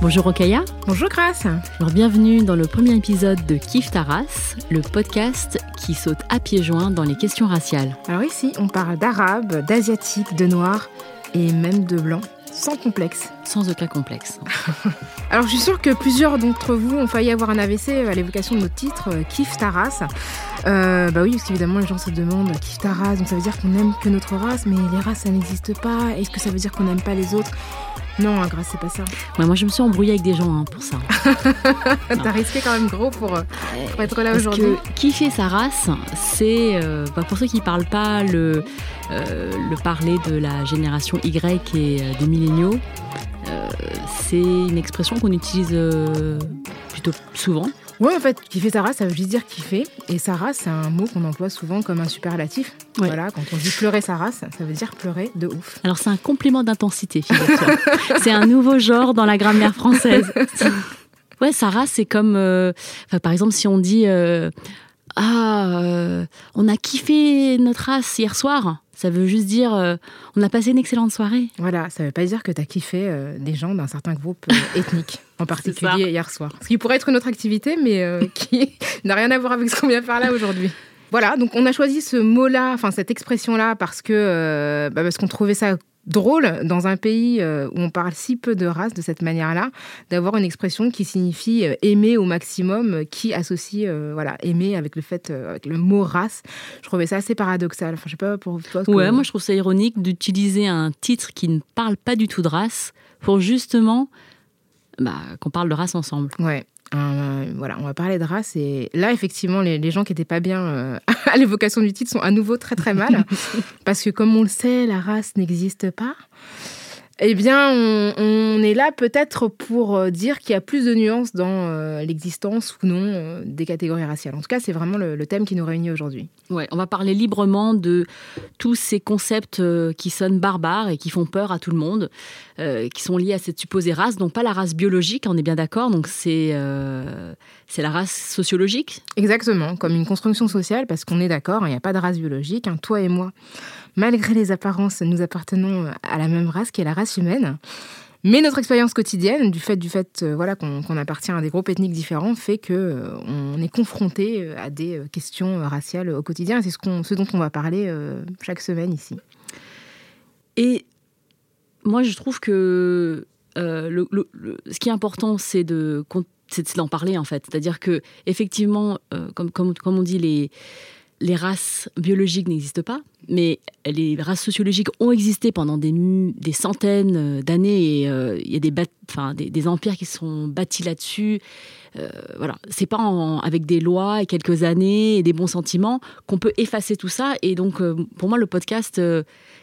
Bonjour Okaya. Bonjour Grace. Alors bienvenue dans le premier épisode de Kif Taras, le podcast qui saute à pieds joints dans les questions raciales. Alors ici, on parle d'arabe, d'asiatique, de noir et même de blanc, sans complexe. Sans aucun complexe. Alors je suis sûre que plusieurs d'entre vous ont failli avoir un AVC à l'évocation de notre titre, euh, Kif Taras. Euh, bah oui, parce qu'évidemment les gens se demandent Kif Taras, donc ça veut dire qu'on aime que notre race, mais les races ça n'existe pas. Est-ce que ça veut dire qu'on n'aime pas les autres? Non, hein, Grace, c'est pas ça. Ouais, moi, je me suis embrouillée avec des gens hein, pour ça. T'as risqué quand même gros pour, euh, pour être là aujourd'hui. Que kiffer sa race, c'est, euh, bah, pour ceux qui parlent pas le, euh, le parler de la génération Y et euh, des milléniaux, c'est une expression qu'on utilise plutôt souvent. Ouais, en fait, kiffer sa race, ça veut juste dire kiffer. Et sa race, c'est un mot qu'on emploie souvent comme un superlatif. Ouais. Voilà, quand on dit pleurer sa race, ça veut dire pleurer de ouf. Alors, c'est un complément d'intensité, c'est un nouveau genre dans la grammaire française. Ouais, sa race, c'est comme, euh, par exemple, si on dit euh, Ah, euh, on a kiffé notre race hier soir, ça veut juste dire euh, on a passé une excellente soirée. Voilà, ça veut pas dire que t'as kiffé euh, des gens d'un certain groupe euh, ethnique, en particulier hier soir. Ce qui pourrait être une autre activité, mais qui n'a rien à voir avec ce qu'on vient faire là aujourd'hui. Voilà, donc on a choisi ce mot-là, enfin cette expression-là, parce que bah, parce qu'on trouvait ça drôle dans un pays euh, où on parle si peu de race de cette manière-là, d'avoir une expression qui signifie euh, aimer au maximum, euh, qui associe euh, voilà aimer avec le fait euh, avec le mot race. Je trouvais ça assez paradoxal. Enfin, je sais pas pour toi. ce que- Ouais, moi je trouve ça ironique d'utiliser un titre qui ne parle pas du tout de race pour justement bah, qu'on parle de race ensemble. Ouais. Euh, voilà, on va parler de race et là effectivement les, les gens qui étaient pas bien euh, à l'évocation du titre sont à nouveau très très mal parce que comme on le sait la race n'existe pas. Eh bien, on, on est là peut-être pour euh, dire qu'il y a plus de nuances dans euh, l'existence ou non euh, des catégories raciales. En tout cas, c'est vraiment le, le thème qui nous réunit aujourd'hui. Ouais, on va parler librement de tous ces concepts qui sonnent barbares et qui font peur à tout le monde, euh, qui sont liés à cette supposée race, donc pas la race biologique, on est bien d'accord, donc c'est euh, la race sociologique? Exactement, comme une construction sociale, parce qu'on est d'accord, il n'y a pas de race biologique. hein. Toi et moi, malgré les apparences, nous appartenons à la même race qui est la race humaine. Mais notre expérience quotidienne, du fait, du fait euh, voilà, qu'on appartient à des groupes ethniques différents, fait que euh, on est confronté euh, à des euh, questions euh, raciales au quotidien. C'est ce, ce dont on va parler euh, chaque semaine ici. Et moi, je trouve que euh, le, ce qui est important, c'est de c'est d'en parler en fait. C'est-à-dire que effectivement, euh, comme, comme, comme on dit, les, les races biologiques n'existent pas, mais les races sociologiques ont existé pendant des, centaines euh, d'années et euh, il y a des, empires qui sont bâtis là-dessus. Euh, voilà, c'est pas avec des lois et quelques années et des bons sentiments qu'on peut effacer tout ça. Et donc, euh, pour moi, le podcast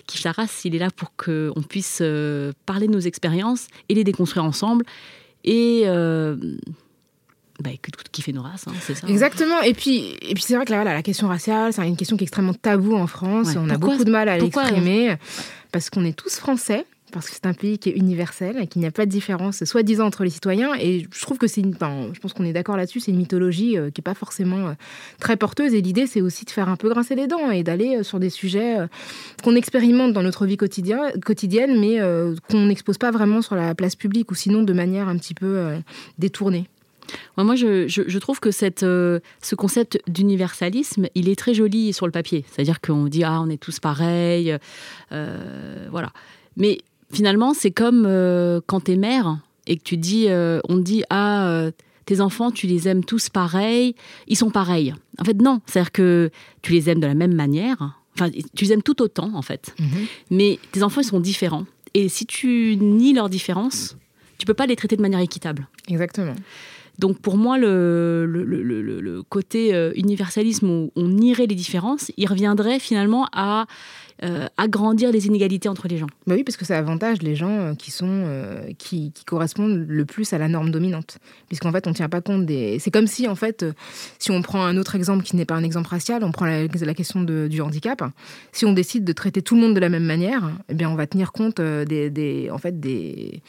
Kif la race, il est là pour qu'on puisse parler de nos expériences et les déconstruire ensemble. Et bah, que tout nos races, hein, c'est ça. Exactement. Et puis, et puis c'est vrai que là, voilà, la question raciale, c'est une question qui est extrêmement taboue en France. Ouais. On a beaucoup de mal à l'exprimer parce qu'on est tous français. Parce que c'est un pays qui est universel et qu'il n'y a pas de différence, soi-disant, entre les citoyens. Et je trouve que c'est une. je pense qu'on est d'accord là-dessus, c'est une mythologie euh, qui n'est pas forcément euh, très porteuse. Et l'idée, c'est aussi de faire un peu grincer les dents et d'aller euh, sur des sujets qu'on expérimente dans notre vie quotidien- quotidienne, mais qu'on n'expose pas vraiment sur la place publique ou sinon de manière un petit peu détournée. Moi, je, je- je trouve que cette, euh, ce concept d'universalisme, il est très joli sur le papier. C'est-à-dire qu'on dit, ah, on est tous pareils. euh, voilà. Mais finalement, c'est comme euh, quand t'es mère et que tu dis, euh, on dit, ah, tes enfants, tu les aimes tous pareils, ils sont pareils. En fait, non. C'est-à-dire que tu les aimes de la même manière. Enfin, tu les aimes tout autant, en fait. Mais tes enfants, ils sont différents. Et si tu nies leur différence, tu tu peux pas les traiter de manière équitable. Exactement. Donc pour moi, le, le, le, côté euh, universalisme où on irait les différences, il reviendrait finalement à euh, agrandir les inégalités entre les gens. Bah oui, parce que ça avantage les gens euh, qui sont qui, correspondent le plus à la norme dominante, puisqu'en fait on tient pas compte des. C'est comme si en fait, si on prend un autre exemple qui n'est pas un exemple racial, on prend la, la question de, du handicap. Si on décide de traiter tout le monde de la même manière, eh bien on va tenir compte des, des en fait des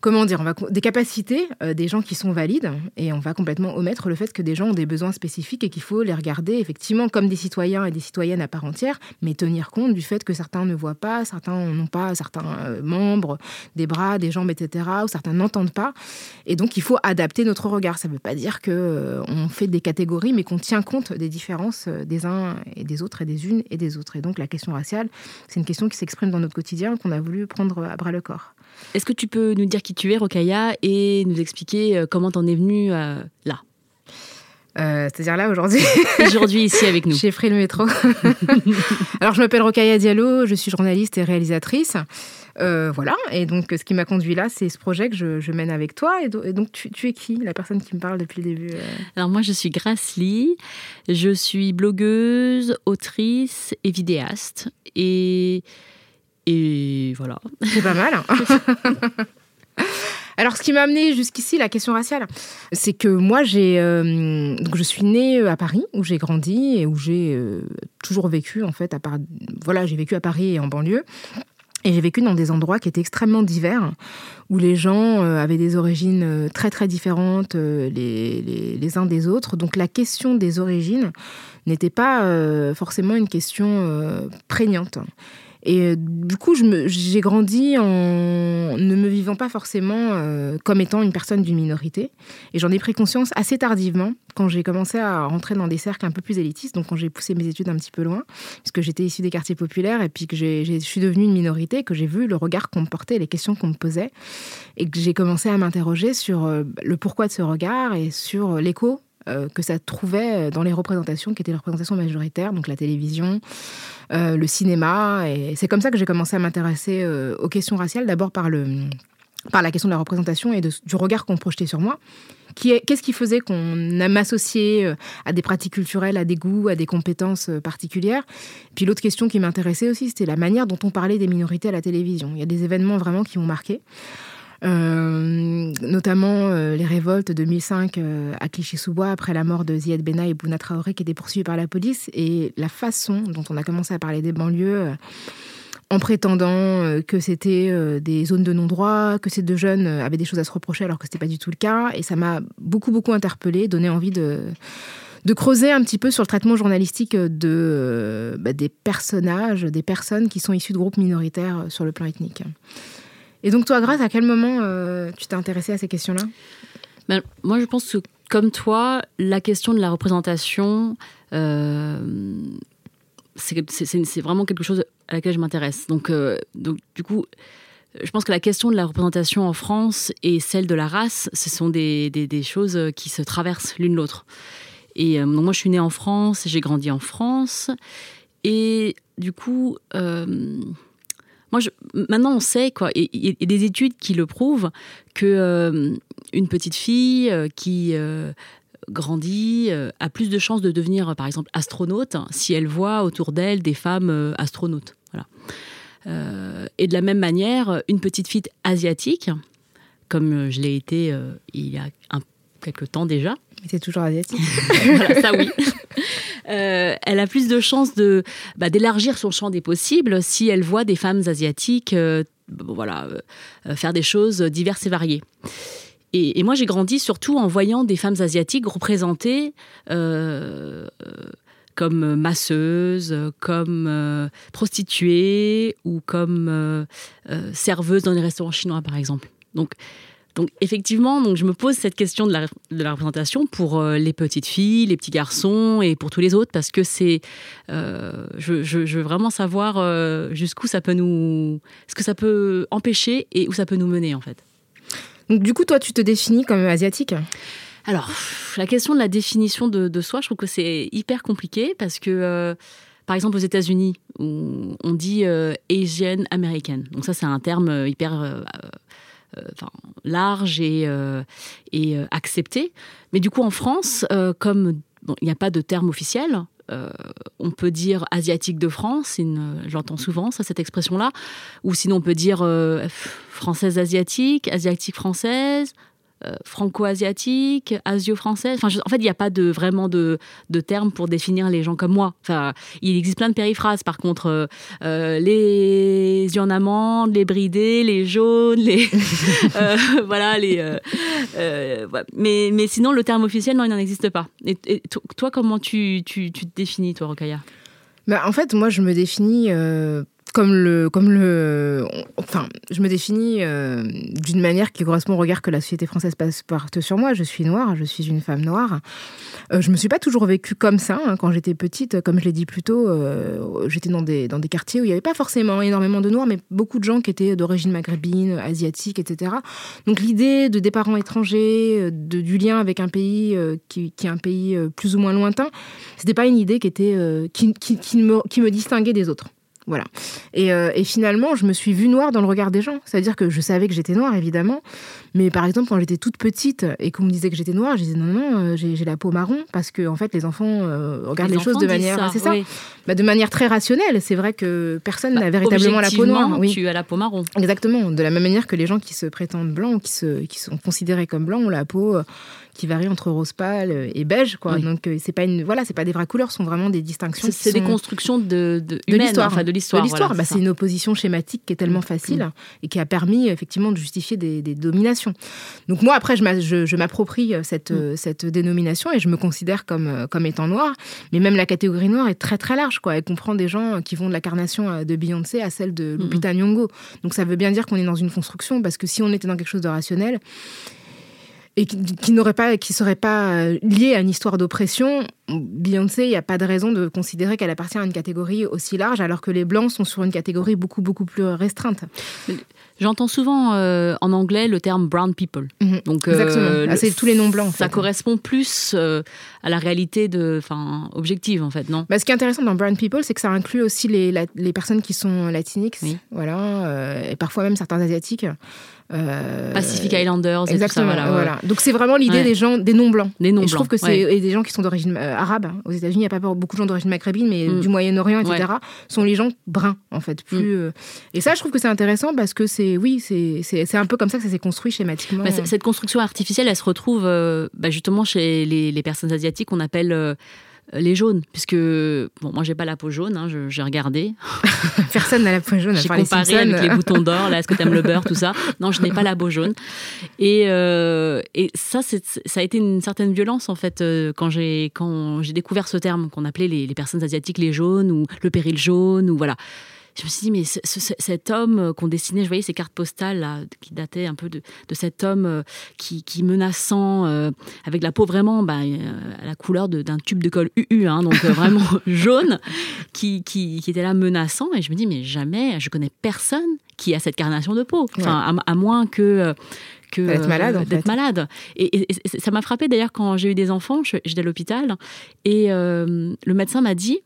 comment dire, on va, des capacités euh, des gens qui sont valides et on va complètement omettre le fait que des gens ont des besoins spécifiques et qu'il faut les regarder effectivement comme des citoyens et des citoyennes à part entière, mais tenir compte du fait que certains ne voient pas, certains n'ont pas certains euh, membres, des bras, des jambes, etc., ou certains n'entendent pas. Et donc il faut adapter notre regard. Ça ne veut pas dire que euh, on fait des catégories, mais qu'on tient compte des différences des uns et des autres et des unes et des autres. Et donc la question raciale, c'est une question qui s'exprime dans notre quotidien qu'on a voulu prendre à bras le corps. Est-ce que tu peux nous dire qui tu es, Rokaya, et nous expliquer euh, comment t'en es venue euh, là? Euh, c'est-à-dire là aujourd'hui? aujourd'hui ici avec nous. J'ai pris le métro. Alors je m'appelle Rokaya Diallo, je suis journaliste et réalisatrice. voilà, et donc ce qui m'a conduit là, c'est ce projet que je, mène avec toi. Et, donc tu, es qui, la personne qui me parle depuis le début Alors moi je suis Grace Lee, je suis blogueuse, autrice et vidéaste. Et et voilà. C'est pas mal. Hein. Alors, ce qui m'a amené jusqu'ici, la question raciale, c'est que moi, j'ai, euh, donc je suis née euh, à Paris, où j'ai grandi et où j'ai euh, toujours vécu, en fait, à part, voilà, j'ai vécu à Paris et en banlieue. Et j'ai vécu dans des endroits qui étaient extrêmement divers, où les gens avaient des origines très très différentes les, les, les, uns des autres. Donc la question des origines n'était pas forcément une question prégnante. Et euh, du coup, j'ai grandi en ne me vivant pas forcément euh, comme étant une personne d'une minorité. Et j'en ai pris conscience assez tardivement, quand j'ai commencé à rentrer dans des cercles un peu plus élitistes, donc quand j'ai poussé mes études un petit peu loin, puisque j'étais issue des quartiers populaires, et puis que je suis devenue une minorité, que j'ai vu le regard qu'on me portait, les questions qu'on me posait, et que j'ai commencé à m'interroger sur euh, le pourquoi de ce regard et sur l'écho euh, que ça trouvait dans les représentations qui étaient les représentations majoritaires, donc la télévision, euh, le cinéma. Et c'est comme ça que j'ai commencé à m'intéresser euh, aux questions raciales, d'abord par, le, par la question de la représentation et du regard qu'on projetait sur moi. Qu'est-ce qui faisait qu'on m'associait à des pratiques culturelles, à des goûts, à des compétences particulières? Puis l'autre question qui m'intéressait aussi, c'était la manière dont on parlait des minorités à la télévision. Il y a des événements vraiment qui m'ont marqué. Euh, notamment euh, les révoltes de 2005 euh, à Clichy-sous-Bois après la mort de Ziad Bena et Bouna Traoré qui étaient poursuivis par la police et la façon dont on a commencé à parler des banlieues en prétendant que c'était des zones de non-droit, que ces deux jeunes avaient des choses à se reprocher alors que ce n'était pas du tout le cas. Et ça m'a beaucoup, beaucoup interpellée, donné envie de, creuser un petit peu sur le traitement journalistique de, bah, des personnages, des personnes qui sont issues de groupes minoritaires sur le plan ethnique. Et donc, toi, Grace, à quel moment euh, tu t'es intéressée à ces questions-là? Ben, Moi, je pense que, comme toi, la question de la représentation, euh, c'est vraiment quelque chose à laquelle je m'intéresse. Donc, euh, donc, du coup, je pense que la question de la représentation en France et celle de la race, ce sont des, des, choses qui se traversent l'une l'autre. Et donc moi, je suis née en France, j'ai grandi en France. Et du coup, moi, maintenant, on sait, quoi, il y a des études qui le prouvent, que euh, une petite fille euh, qui euh, grandit a plus de chances de devenir, par exemple, astronaute si elle voit autour d'elle des femmes astronautes. Voilà. et de la même manière, une petite fille asiatique, comme je l'ai été il y a un, quelques temps déjà. Mais toujours asiatique. voilà, ça oui. Euh, elle a plus de chances de bah, d'élargir son champ des possibles si elle voit des femmes asiatiques euh, voilà, euh, faire des choses diverses et variées. Et, moi, j'ai grandi surtout en voyant des femmes asiatiques représentées comme masseuses, comme prostituées ou comme serveuses dans les restaurants chinois, par exemple. Donc, donc effectivement, donc je me pose cette question de la, de la représentation pour euh, les petites filles, les petits garçons et pour tous les autres parce que c'est, euh, je, je, veux vraiment savoir euh, jusqu'où ça peut nous, ce que ça peut empêcher et où ça peut nous mener en fait. Donc du coup, toi, tu te définis comme asiatique? Alors, la question de la définition de, de soi, je trouve que c'est hyper compliqué parce que par exemple, aux États-Unis, on dit Asian American. Donc ça, c'est un terme hyper large et, et accepté. Mais du coup, en France, comme il n'y a pas de terme officiel, on peut dire asiatique de France, j'entends souvent cette expression-là, ou sinon on peut dire française asiatique, asiatique française, euh, franco-asiatique, asio-française. Enfin, en fait, il n'y a pas de, vraiment de, de terme pour définir les gens comme moi. Enfin, il existe plein de périphrases. Par contre, euh, euh, les yeux en amande, les bridés, les jaunes, les voilà, les. mais, mais sinon, le terme officiel, non, il n'en existe pas. Et, toi, comment tu, tu, tu, te définis, toi, Rokaya? Bah, En fait, moi, je me définis comme le, comme le, enfin, je me définis euh, d'une manière qui correspond au regard que la société française passe porte sur moi. Je suis noire, je suis une femme noire. Euh, je me suis pas toujours vécue comme ça hein. quand j'étais petite. Comme je l'ai dit plus tôt, euh, j'étais dans des, dans des quartiers où il n'y avait pas forcément énormément de noirs, mais beaucoup de gens qui étaient d'origine maghrébine, asiatique, etc. Donc l'idée de des parents étrangers, de, du lien avec un pays qui, qui, est un pays plus ou moins lointain, c'était pas une idée qui était qui, qui, me, qui me distinguait des autres. Voilà. Euh, et, finalement, je me suis vue noire dans le regard des gens. C'est-à-dire que je savais que j'étais noire, évidemment. Mais par exemple, quand j'étais toute petite et qu'on me disait que j'étais noire, je disais non, non, euh, j'ai la peau marron. Parce que, en fait, les enfants euh, regardent les, choses de manière. C'est ça. Bah, de manière très rationnelle. C'est vrai que personne bah, n'a véritablement la peau noire. Oui. Tu as la peau marron. Exactement. De la même manière que les gens qui se prétendent blancs ou qui, se, qui sont considérés comme blancs ont la peau qui varient entre rose pâle et beige, quoi. Donc euh, c'est pas une, voilà, c'est pas des vraies couleurs, ce sont vraiment des distinctions. C'est des constructions de, de, de l'histoire, enfin, de l'histoire. Bah, c'est une opposition schématique qui est tellement mm. facile et qui a permis effectivement de justifier des, des dominations. Donc moi après, je m'approprie euh, cette, mm. euh, cette dénomination et je me considère comme comme étant noire. Mais même la catégorie noire est très très large, quoi. Elle comprend des gens qui vont de la carnation de Beyoncé à celle de Lupita Nyong'o. Donc ça veut bien dire qu'on est dans une construction parce que si on était dans quelque chose de rationnel et qui, n'aurait pas, qui serait pas euh, lié à une histoire d'oppression, Beyoncé, il n'y a pas de raison de considérer qu'elle appartient à une catégorie aussi large, alors que les blancs sont sur une catégorie beaucoup beaucoup plus restreinte. J'entends souvent euh, en anglais le terme brown people. Mhm. Donc. Euh, ah, c'est tous les noms blancs. ça correspond plus à la réalité de, enfin, objective en fait, non? Bah, Ce qui est intéressant dans brown people, c'est que ça inclut aussi les, les personnes qui sont latiniques, voilà, et parfois même certains asiatiques. Euh, Pacific Islanders, exactement. ça, voilà, Donc c'est vraiment l'idée des gens, des noms blancs. Des noms et je trouve que c'est des gens qui sont d'origine euh, arabe. Aux États-Unis, il n'y a pas beaucoup de gens d'origine maghrébine, mais mm. du Moyen-Orient, etc. Sont les gens bruns en fait. Plus. Mm. Euh, et ça, je trouve que c'est intéressant parce que c'est, oui, c'est un peu comme ça que ça s'est construit schématiquement. Bah, cette construction artificielle, elle se retrouve bah, justement chez les, les, personnes asiatiques qu'on appelle les jaunes, puisque bon, moi j'ai pas la peau jaune, hein, j'ai regardé. Personne n'a la peau jaune. J'ai comparé avec les boutons d'or, là, est-ce que tu aimes le beurre, tout ça. Non, je n'ai pas la peau jaune. Et, euh, et ça, ça a été une certaine violence en fait euh, quand j'ai quand j'ai découvert ce terme qu'on appelait les, les, personnes asiatiques les jaunes ou le péril jaune ou voilà je me suis dit, mais cet homme euh, qu'on dessinait, je voyais ces cartes postales là, qui dataient un peu de, cet homme euh, qui, menaçant, euh, avec la peau vraiment bah, à la couleur d'un tube de colle UU, hein, donc vraiment jaune, qui, qui, était là menaçant. Et je me dis, mais jamais, je connais personne qui a cette carnation de peau. Enfin, à, moins que que d'être malade. d'être malade. Et, ça m'a frappé d'ailleurs quand j'ai eu des enfants, j'étais à l'hôpital, et le médecin m'a dit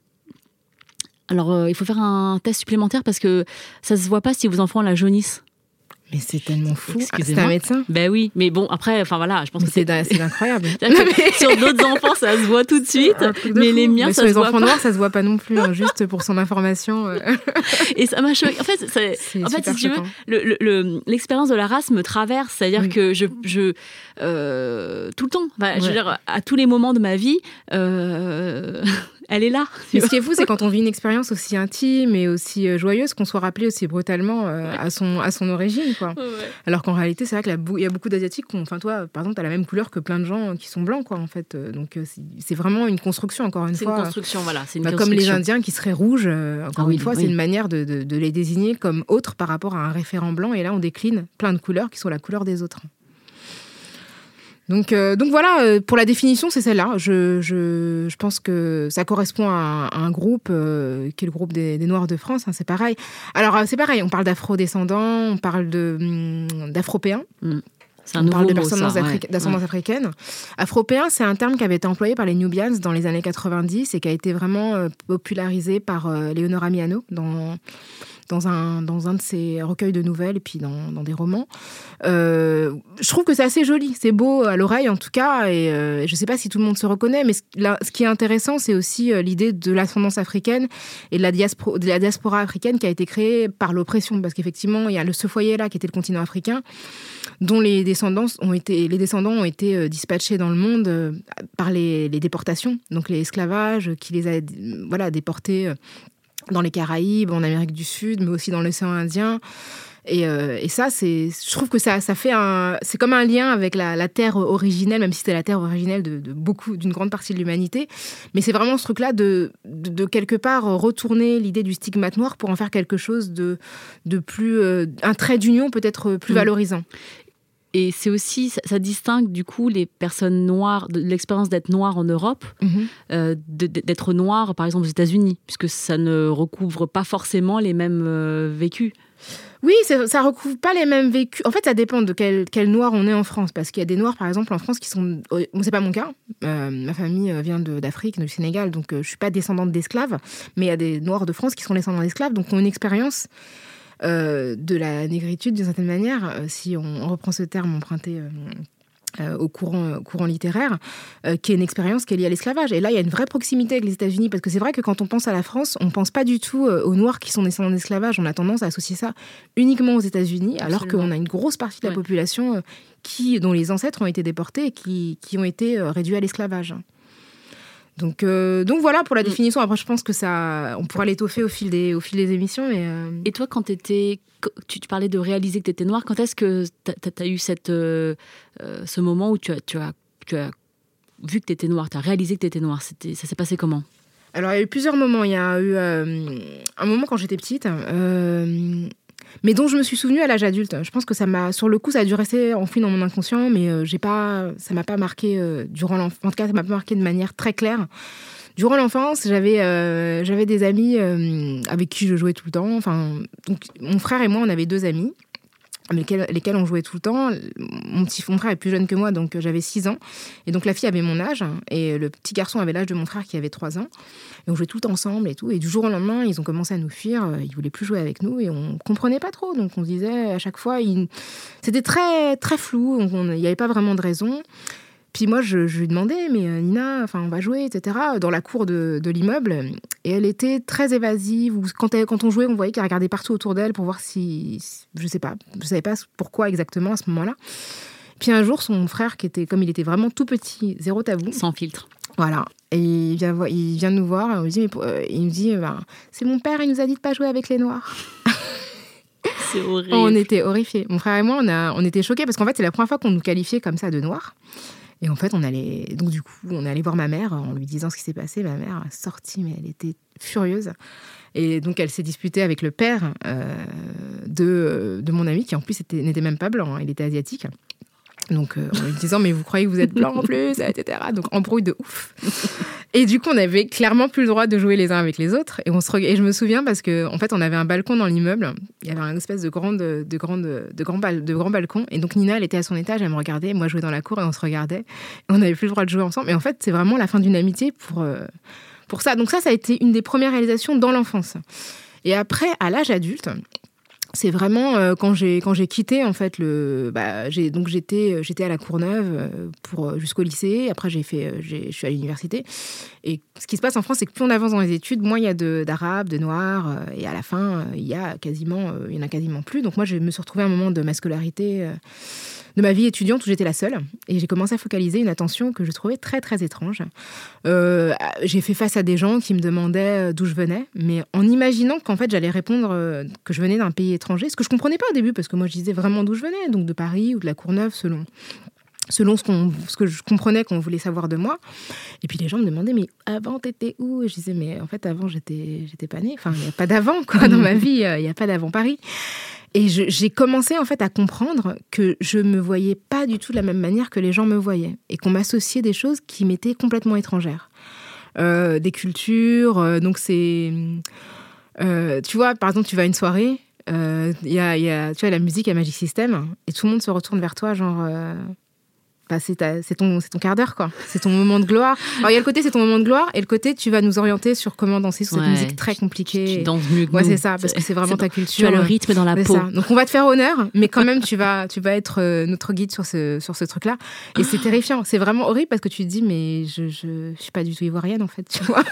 alors, euh, il faut faire un test supplémentaire parce que ça se voit pas si vos enfants la jaunissent. Mais c'est tellement fou. C'est un médecin Ben oui, mais bon, après, enfin voilà, je pense que c'est incroyable. sur d'autres enfants, ça se voit tout de suite, mais les miens, ça sur se les enfants noirs, ça se voit pas non plus, hein, juste pour son information. Euh. Et ça m'a choqué. En fait, en fait si tu veux, l'expérience de la race me traverse, c'est-à-dire que je, je euh, tout le temps, je veux dire, à tous les moments de ma vie, euh, elle est là. ce qui est fou, c'est quand on vit une expérience aussi intime et aussi euh, joyeuse qu'on soit rappelé aussi brutalement euh, à, son, à son origine. Quoi. Alors qu'en réalité, c'est vrai qu'il y a beaucoup d'Asiatiques qui Enfin, toi, par exemple, tu as la même couleur que plein de gens qui sont blancs, quoi, en fait. Donc, c'est vraiment une construction, encore une fois. C'est une construction, voilà. Une bah, Comme les Indiens qui seraient rouges, encore ah une fois, c'est une manière de, de, de les désigner comme autres par rapport à un référent blanc. Et là, on décline plein de couleurs qui sont la couleur des autres. Donc, euh, donc voilà, euh, pour la définition, c'est celle-là. Je, pense que ça correspond à, un groupe euh, qui est le groupe des, Noirs de France. Hein, c'est pareil. Alors, c'est pareil, on parle d'afro-descendants, on parle hum, d'afropéens. On parle de d'ascendance africaine. Afropéen, c'est un terme qui avait été employé par les Nubians dans les années 90 et qui a été vraiment euh, popularisé par euh, Leonora Miano dans dans un, dans un de ses recueils de nouvelles et puis dans, dans des romans. Euh, je trouve que c'est assez joli, c'est beau à l'oreille en tout cas, et euh, je ne sais pas si tout le monde se reconnaît, mais ce, ce qui est intéressant, c'est aussi l'idée de l'ascendance africaine et de la, diaspora, de la diaspora africaine qui a été créée par l'oppression, parce qu'effectivement, il y a le, ce foyer-là qui était le continent africain, dont les descendants ont été, les descendants ont été dispatchés dans le monde par les, les déportations, donc les esclavages qui les a voilà, déportés dans les Caraïbes, en Amérique du Sud, mais aussi dans l'océan Indien. Et, euh, et, ça, c'est, je trouve que ça, ça fait un, c'est comme un lien avec la, la terre originelle, même si c'était la terre originelle de, de beaucoup, d'une grande partie de l'humanité. Mais c'est vraiment ce truc-là de, de, quelque part retourner l'idée du stigmate noir pour en faire quelque chose de, de plus, euh, un trait d'union peut-être plus mmh. valorisant. Et c'est aussi, ça, distingue du coup les personnes noires, de l'expérience d'être noire en Europe, mhm. euh, d'être noire par exemple aux États-Unis, puisque ça ne recouvre pas forcément les mêmes euh, vécus. Oui, ça recouvre pas les mêmes vécus. En fait, ça dépend de quel, quel noir on est en France, parce qu'il y a des noirs, par exemple, en France, qui sont. Bon, c'est pas mon cas. Euh, ma famille vient d'Afrique, du Sénégal, donc je suis pas descendante d'esclaves, mais il y a des noirs de France qui sont descendants d'esclaves, donc ont une expérience de la négritude d'une certaine manière, euh, si on, reprend ce terme emprunté. Euh, au courant, courant littéraire, qui est une expérience qui est liée à l'esclavage. Et là, il y a une vraie proximité avec les États-Unis, parce que c'est vrai que quand on pense à la France, on ne pense pas du tout aux Noirs qui sont descendants d'esclavage. On a tendance à associer ça uniquement aux États-Unis, alors qu'on a une grosse partie de la population qui, dont les ancêtres ont été déportés et qui, qui ont été réduits à l'esclavage. Donc, euh, donc voilà pour la mm. définition. Après, je pense que ça, on pourra l'étoffer au fil des, au fil des émissions. Mais euh, Et toi, quand étais, tu, tu, parlais de réaliser que tu étais noire, quand est-ce que tu as, eu cette, euh, ce moment où tu as, tu as, tu as vu que tu étais noire, tu as réalisé que tu étais noire Ça s'est passé comment? Alors, il y a eu plusieurs moments. Il y a eu un moment quand j'étais petite mais dont je me suis souvenue à l'âge adulte. Je pense que ça m'a, sur le coup, ça a dû rester enfoui dans mon inconscient, mais euh, j'ai pas, ça m'a pas marqué euh, durant l'enfance. En tout cas, ça m'a pas marqué de manière très claire. Durant l'enfance, j'avais euh, j'avais des amis avec qui je jouais tout le temps. Enfin, mon frère et moi, on avait deux amis lesquels, lesquels on jouait tout le temps. Mon petit frère est plus jeune que moi, donc euh, j'avais 6 ans. Et donc la fille avait mon âge, et le petit garçon avait l'âge de mon frère qui avait 3 ans. Et on jouait tout ensemble et tout. Et du jour au lendemain, ils ont commencé à nous fuir, euh, ils voulaient plus jouer avec nous, et on comprenait pas trop. Donc on se disait à chaque fois, c'était très, très flou, il n'y avait pas vraiment de raison. Puis moi, je, lui demandais, mais euh, Nina, enfin, on va jouer, etc., dans la cour de, l'immeuble. Et elle était très évasive. Quand, quand on jouait, on voyait qu'elle regardait partout autour d'elle pour voir si, je sais pas, je savais pas pourquoi exactement à ce moment-là. Puis un jour, son frère, qui était, comme il était vraiment tout petit, zéro tabou. Sans filtre. Voilà. Et il vient, il vient nous voir. Il, dit, euh, il me dit, ben, c'est mon père, il nous a dit de pas jouer avec les noirs. C'est horrible. On était horrifiés. Mon frère et moi, on, a, on était choqués parce qu'en fait, c'est la première fois qu'on nous qualifiait comme ça de noirs. Et en fait, on allait, donc du coup, on allait voir ma mère en lui disant ce qui s'est passé. Ma mère a sorti, mais elle était furieuse. Et donc, elle s'est disputée avec le père euh, de, de mon ami, qui en plus n'était même pas blanc, hein, il était asiatique. Donc, euh, en lui disant, mais vous croyez que vous êtes blanc en plus, etc. Donc, embrouille de ouf. Et du coup, on avait clairement plus le droit de jouer les uns avec les autres. Et, on se et je me souviens parce qu'en en fait, on avait un balcon dans l'immeuble. Il y avait une espèce de, grande, de, grande, de, grand, de grand balcon. Et donc, Nina, elle était à son étage, elle me regardait. Moi, je jouais dans la cour et on se regardait. Et on n'avait plus le droit de jouer ensemble. Et en fait, c'est vraiment la fin d'une amitié pour, euh, pour ça. Donc, ça, ça a été une des premières réalisations dans l'enfance. Et après, à l'âge adulte, c'est vraiment euh, quand j'ai quand j'ai quitté en fait le bah, donc j'étais euh, j'étais à la Courneuve euh, pour jusqu'au lycée. Après j'ai fait je suis à l'université. Et ce qui se passe en France c'est que plus on avance dans les études moins il y a d'arabes de, noirs et à la fin il y a quasiment il y en a quasiment plus. Donc moi je me suis retrouvée à un moment de ma scolarité de ma vie étudiante où j'étais la seule. Et j'ai commencé à focaliser une attention que je trouvais très très étrange. Euh, j'ai fait face à des gens qui me demandaient euh, d'où je venais, mais en imaginant qu'en fait j'allais répondre euh, que je venais d'un pays étranger, ce que je comprenais pas au début parce que moi je disais vraiment d'où je venais, donc de Paris ou de la Courneuve selon selon ce, ce que je comprenais qu'on voulait savoir de moi. Et puis les gens me demandaient, mais avant, t'étais où? Et je disais, mais en fait, avant, j'étais, j'étais pas née. Enfin, il n'y a pas d'avant, quoi, dans ma vie. Il n'y a pas d'avant Paris. Et j'ai commencé en fait à comprendre que je me voyais pas du tout de la même manière que les gens me voyaient et qu'on m'associait des choses qui m'étaient complètement étrangères, euh, des cultures. Euh, donc c'est, euh, tu vois, par exemple, tu vas à une soirée Il y, a, y, a, tu vois, la musique à Magic System, et tout le monde se retourne vers toi, genre, bah, c'est ton, ton quart d'heure, quoi. C'est ton moment de gloire. Alors, il y a le côté, c'est ton moment de gloire, et le côté, tu vas nous orienter sur comment danser sur cette musique très compliquée. Tu, danses mieux que Ouais, c'est ça, parce que c'est vraiment ta culture. Tu as le rythme dans la peau. Ça. Donc, on va te faire honneur, mais quand même, tu vas, tu vas être euh, notre guide sur ce, sur ce truc-là. Et c'est terrifiant. C'est vraiment horrible parce que tu te dis, mais je, je, je suis pas du tout ivoirienne, en fait, tu vois.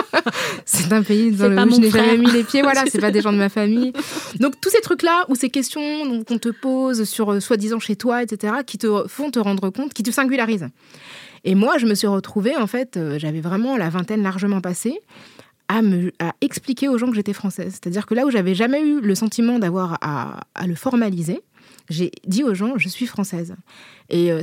c'est un pays dans lequel je n'ai jamais mis les pieds, voilà, c'est pas des gens de ma famille. Donc, tous ces trucs-là, ou ces questions qu'on te pose sur euh, soi-disant chez toi, etc., qui te font te rendre compte, qui te singularisent. Et moi, je me suis retrouvée, en fait, euh, j'avais vraiment la vingtaine largement passée, à, me, expliquer aux gens que j'étais française. C'est-à-dire que là où j'avais jamais eu le sentiment d'avoir à, le formaliser, j'ai dit aux gens, je suis française. Et euh,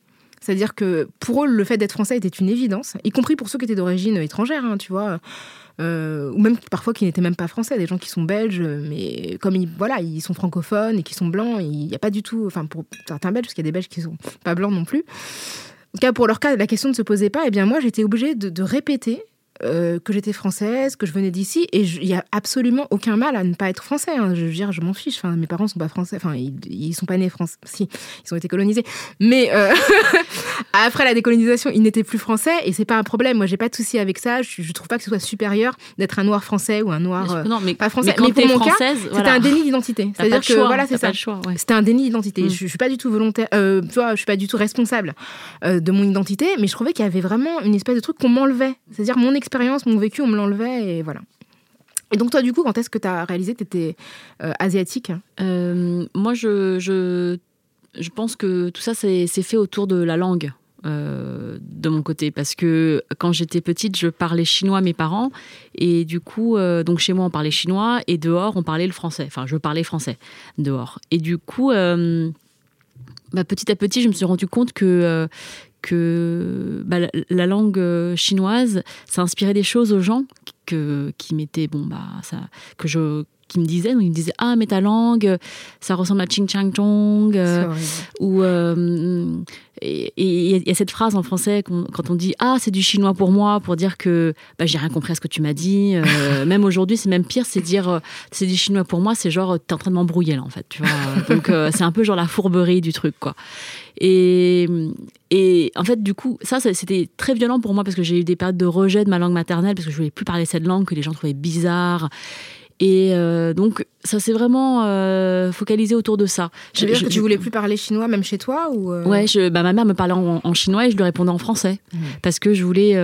C'est-à-dire que pour eux, le fait d'être français était une évidence, y compris pour ceux qui étaient d'origine étrangère, hein, tu vois. Euh, ou même parfois qui n'étaient même pas français, des gens qui sont belges, mais comme ils, voilà, ils sont francophones et qui sont blancs, il n'y a pas du tout, enfin pour certains belges, parce qu'il y a des belges qui sont pas blancs non plus. En cas, pour leur cas, la question ne se posait pas. Et eh bien moi, j'étais obligée de répéter euh, que j'étais française, que je venais d'ici, et il n'y a absolument aucun mal à ne pas être français. Hein. Je veux dire, je m'en fiche. Enfin, mes parents sont pas français. Enfin, ils, ils sont pas nés français. Si, ils ont été colonisés. Mais euh, après la décolonisation, ils n'étaient plus français, et c'est pas un problème. Moi, j'ai pas de souci avec ça. Je, je, trouve pas que ce soit supérieur d'être un noir français ou un noir euh, non, mais, pas français. Mais, mais pour mon française, cas, voilà. c'était un déni d'identité. C'est-à-dire que choix, voilà, c'est ça. Ouais. C'était un déni d'identité. Mm. Je, je suis pas du tout volontaire. Euh, tu vois, je suis pas du tout responsable de mon identité, mais je trouvais qu'il y avait vraiment une espèce de truc qu'on m'enlevait. C'est-à-dire mon expérience, mon vécu, on me l'enlevait et voilà. Et donc toi, du coup, quand est-ce que tu as réalisé que tu étais euh, asiatique? Euh, Moi, je, je, je, pense que tout ça, c'est fait autour de la langue. Euh, de mon côté. Parce que quand j'étais petite je parlais chinois à mes parents. Et du coup donc chez moi on parlait chinois. Et dehors on parlait le français. Enfin je parlais français dehors. Et du coup bah, petit à petit je me suis rendu compte que que bah, la, la, langue chinoise, ça inspirait des choses aux gens qui m'étaient, bon, bah, ça, que je, qui me disaient, donc ils me disaient, ah, mais ta langue, ça ressemble à Ching Chang Chong, euh, ou, euh, et il y a cette phrase en français quand on dit, ah, c'est du chinois pour moi, pour dire que, bah, j'ai rien compris à ce que tu m'as dit, euh, même aujourd'hui, c'est même pire, c'est dire, c'est du chinois pour moi, c'est genre, t'es en train de m'embrouiller, là, en fait, tu vois, donc c'est un peu genre la fourberie du truc, quoi. Et, et en fait, du coup, ça, c'était très violent pour moi parce que j'ai eu des périodes de rejet de ma langue maternelle parce que je voulais plus parler cette langue que les gens trouvaient bizarre. Et euh, donc, ça s'est vraiment euh, focalisé autour de ça. Je, veux dire que tu voulais plus parler chinois, même chez toi ou euh... Ouais, je, bah, ma mère me parlait en, en, chinois et je lui répondais en français. Mmh. Parce que je voulais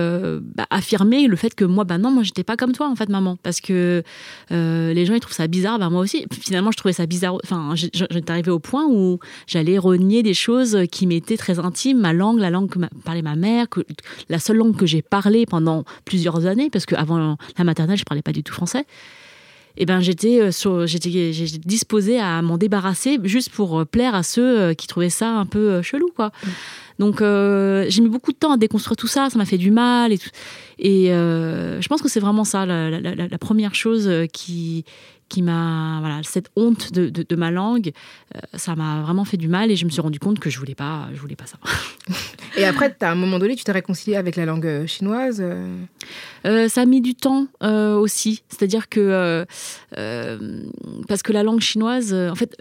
bah, affirmer le fait que moi, bah non, moi, j'étais pas comme toi, en fait, maman. Parce que les gens, ils trouvent ça bizarre. Bah, moi aussi, finalement, je trouvais ça bizarre. Enfin, j'étais arrivée au point où j'allais renier des choses qui m'étaient très intimes. Ma langue, la langue que ma, parlait ma mère, que, la seule langue que j'ai parlé pendant plusieurs années, parce qu'avant la maternelle, je parlais pas du tout français eh ben j'étais euh, j'étais disposée à m'en débarrasser juste pour plaire à ceux qui trouvaient ça un peu chelou quoi. Mm. Donc euh, j'ai mis beaucoup de temps à déconstruire tout ça, ça m'a fait du mal et tout. Et euh, je pense que c'est vraiment ça la, la, la, la, première chose qui qui m'a voilà cette honte de, de, de ma langue euh, ça m'a vraiment fait du mal et je me suis rendu compte que je voulais pas je voulais pas ça. Et après à un moment donné tu t'es réconcilié avec la langue chinoise euh, ça a mis du temps euh, aussi. C'est à dire que parce que la langue chinoise en fait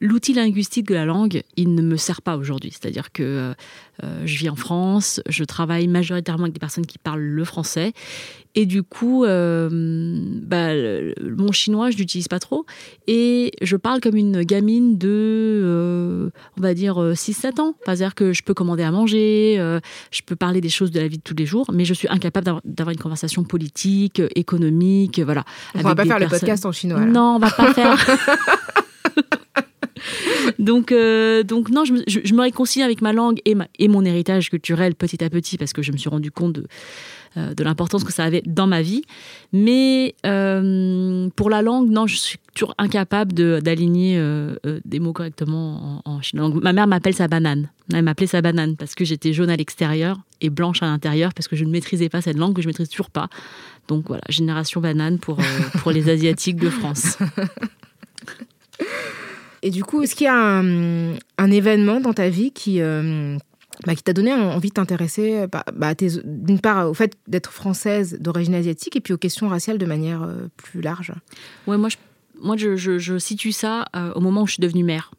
l'outil linguistique de la langue il ne me sert pas aujourd'hui. C'est à dire que je vis en France je travaille majoritairement avec des personnes qui parlent le français. Et du coup bah, mon chinois je l'utilise pas trop. Et je parle comme une gamine de euh, on va dire 6-7 ans. C'est-à-dire que je peux commander à manger euh, je peux parler des choses de la vie de tous les jours mais je suis incapable d'avoir une conversation politique économique voilà. On va pas faire personnes... le podcast en chinois là. non on va pas faire donc, euh, donc non, je me, je, me, réconcilie avec ma langue et, ma, et mon héritage culturel petit à petit parce que je me suis rendu compte de, euh, de l'importance que ça avait dans ma vie. Mais euh, pour la langue, non, je suis toujours incapable d'aligner euh, des mots correctement en, chinois. ma mère m'appelle sa banane. Elle m'appelait sa banane parce que j'étais jaune à l'extérieur et blanche à l'intérieur parce que je ne maîtrisais pas cette langue que je maîtrise toujours pas. Donc voilà, génération banane pour, pour les Asiatiques de France. Et du coup, est-ce qu'il y a un, événement dans ta vie qui, bah, qui t'a donné envie de t'intéresser euh, bah, d'une part au fait d'être française d'origine asiatique et puis aux questions raciales de manière euh, plus large? Ouais, moi je, moi, je, situe ça euh, au moment où je suis devenue mère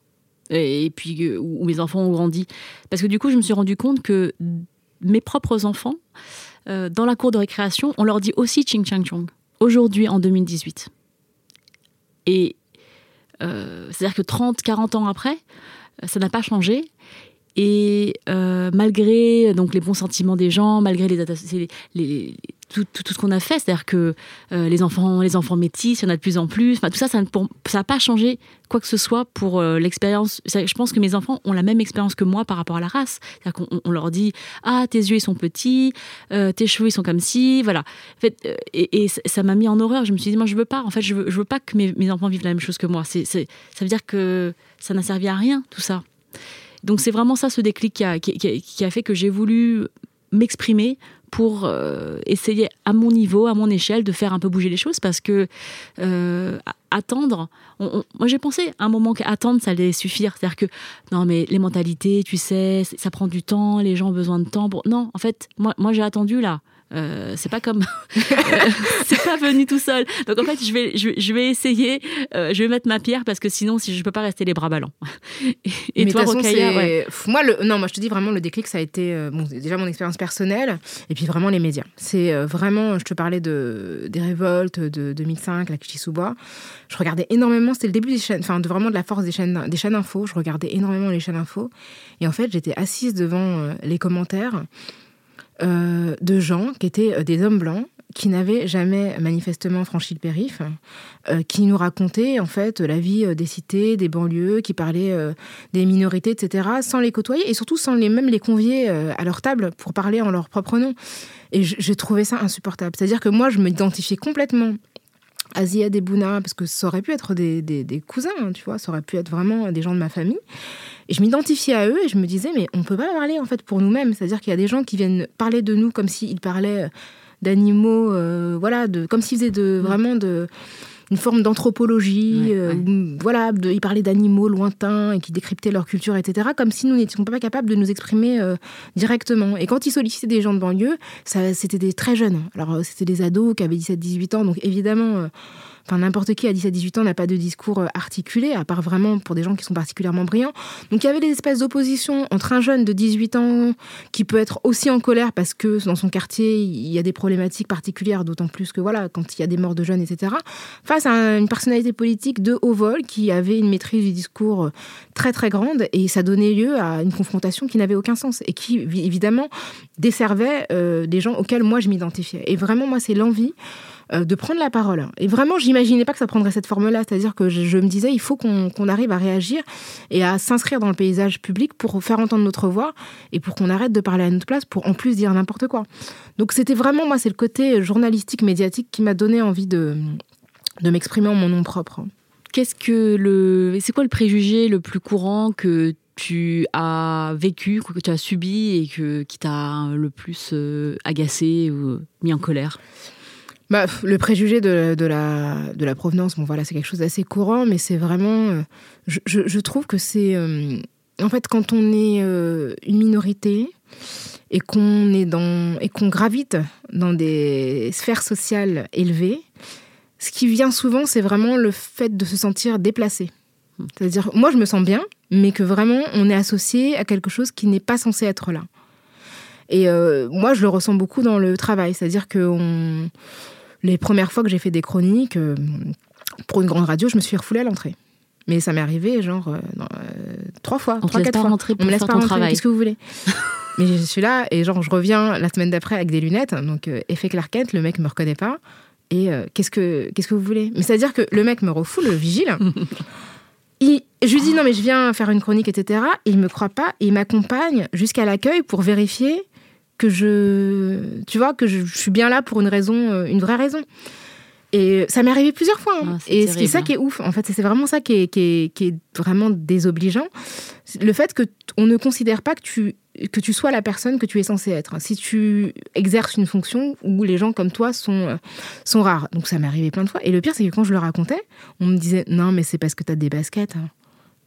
et, puis où mes enfants ont grandi. Parce que du coup, je me suis rendu compte que mes propres enfants, dans la cour de récréation, on leur dit aussi Ching Chang Chong, aujourd'hui en 2018. Et c'est-à-dire que 30, 40 ans après, ça n'a pas changé. Et euh, malgré donc les bons sentiments des gens, malgré les, les, tout, tout, ce qu'on a fait, c'est-à-dire que euh, les enfants, les enfants métis, il y en a de plus en plus. Tout ça, ça n'a pas changé quoi que ce soit pour euh, l'expérience. Je pense que mes enfants ont la même expérience que moi par rapport à la race. C'est-à-dire qu'on on leur dit ah tes yeux ils sont petits, tes cheveux ils sont comme ci, voilà. En fait, et, ça m'a mis en horreur. Je me suis dit moi je veux pas. En fait, je veux, je veux pas que mes, mes enfants vivent la même chose que moi. Ça veut dire que ça n'a servi à rien tout ça. Donc c'est vraiment ça ce déclic qui a, fait que j'ai voulu m'exprimer pour euh, essayer à mon niveau, à mon échelle, de faire un peu bouger les choses parce que euh, attendre, moi j'ai pensé à un moment qu'attendre ça allait suffire, c'est-à-dire que non mais les mentalités, tu sais, ça prend du temps, les gens ont besoin de temps. Non, en fait, moi j'ai attendu là. Euh, c'est pas comme c'est pas venu tout seul. Donc en fait je vais je, vais essayer euh, je vais mettre ma pierre parce que sinon si je peux pas rester les bras ballants. Et, toi Rokaya moi le non moi je te dis vraiment le déclic ça a été euh, bon déjà mon expérience personnelle et puis vraiment les médias. C'est vraiment je te parlais de des révoltes de 2005 la Kuchisouba je regardais énormément c'était le début des chaînes enfin de vraiment de la force des chaînes des chaînes info. Je regardais énormément les chaînes info. Et en fait j'étais assise devant les commentaires euh, de gens qui étaient euh, des hommes blancs qui n'avaient jamais manifestement franchi le périph, euh, qui nous racontaient en fait la vie des cités, des banlieues, qui parlaient des minorités, etc., sans les côtoyer et surtout sans les même les convier à leur table pour parler en leur propre nom. Et j'ai trouvé ça insupportable. C'est-à-dire que moi, je m'identifiais complètement à Ziad et Bouna, parce que ça aurait pu être des, cousins, hein, tu vois, ça aurait pu être vraiment des gens de ma famille. Et je m'identifiais à eux et je me disais, mais on peut pas parler en fait pour nous-mêmes. C'est-à-dire qu'il y a des gens qui viennent parler de nous comme s'ils parlaient euh, d'animaux, euh, voilà, de, comme s'ils faisaient de, mm. vraiment de, une forme d'anthropologie. Euh, voilà, de, ils parlaient d'animaux lointains et qui décryptaient leur culture, etc. Comme si nous n'étions pas capables de nous exprimer directement. Et quand ils sollicitaient des gens de banlieue, c'était des très jeunes. Alors, c'était des ados qui avaient 17-18 ans. Donc, évidemment Enfin, n'importe qui à 17-18 ans n'a pas de discours euh, articulé, à part vraiment pour des gens qui sont particulièrement brillants. Donc il y avait des espèces d'opposition entre un jeune de 18 ans qui peut être aussi en colère parce que dans son quartier, il y a des problématiques particulières, d'autant plus que voilà, quand il y a des morts de jeunes, etc., face à une personnalité politique de haut vol qui avait une maîtrise du discours euh, très très grande et ça donnait lieu à une confrontation qui n'avait aucun sens et qui évidemment desservait euh, des gens auxquels moi je m'identifiais. Et vraiment, moi, c'est l'envie euh, de prendre la parole. Et vraiment, j'imaginais pas que ça prendrait cette forme-là. C'est-à-dire que je, me disais, il faut qu'on arrive à réagir et à s'inscrire dans le paysage public pour faire entendre notre voix et pour qu'on arrête de parler à notre place pour en plus dire n'importe quoi. Donc c'était vraiment, moi, c'est le côté journalistique, médiatique qui m'a donné envie de, de m'exprimer en mon nom propre. Qu'est-ce que le, c'est quoi le préjugé le plus courant que tu as vécu, que tu as subi et que, qui t'a le plus euh, agacé ou mis en colère? Bah, le préjugé de, la, de la provenance, bon voilà, c'est quelque chose d'assez courant, mais c'est vraiment. Euh, je, trouve que c'est. Euh, en fait, quand on est euh, une minorité et qu'on est dans et qu'on gravite dans des sphères sociales élevées, ce qui vient souvent, c'est vraiment le fait de se sentir déplacé. C'est-à-dire, moi, je me sens bien, mais que vraiment, on est associé à quelque chose qui n'est pas censé être là. Et moi, je le ressens beaucoup dans le travail, c'est-à-dire que on, les premières fois que j'ai fait des chroniques euh, pour une grande radio, je me suis refoulée à l'entrée. Mais ça m'est arrivé genre euh, euh, trois fois, on trois, quatre fois. On me laisse pas rentrer. Qu'est-ce que vous voulez? Mais je suis là et genre je reviens la semaine d'après avec des lunettes. Donc effet Clark Kent, le mec me reconnaît pas. Et qu'est-ce que qu'est-ce que vous voulez? Mais c'est à dire que le mec me refoule, le vigile. je lui dis non mais je viens faire une chronique, etc. Et il me croit pas et il m'accompagne jusqu'à l'accueil pour vérifier que je, tu vois, que je, suis bien là pour une raison, euh, une vraie raison. Et ça m'est arrivé plusieurs fois. Hein. Ah, et c'est ça qui est ouf. En fait, c'est vraiment ça qui est, qui, est, qui est, vraiment désobligeant. Le fait que on ne considère pas que tu que tu sois la personne que tu es censée être. Si tu exerces une fonction où les gens comme toi sont, euh, sont rares. Donc ça m'est arrivé plein de fois. Et le pire, c'est que quand je le racontais, on me disait Non, mais c'est parce que tu as des baskets. Hein.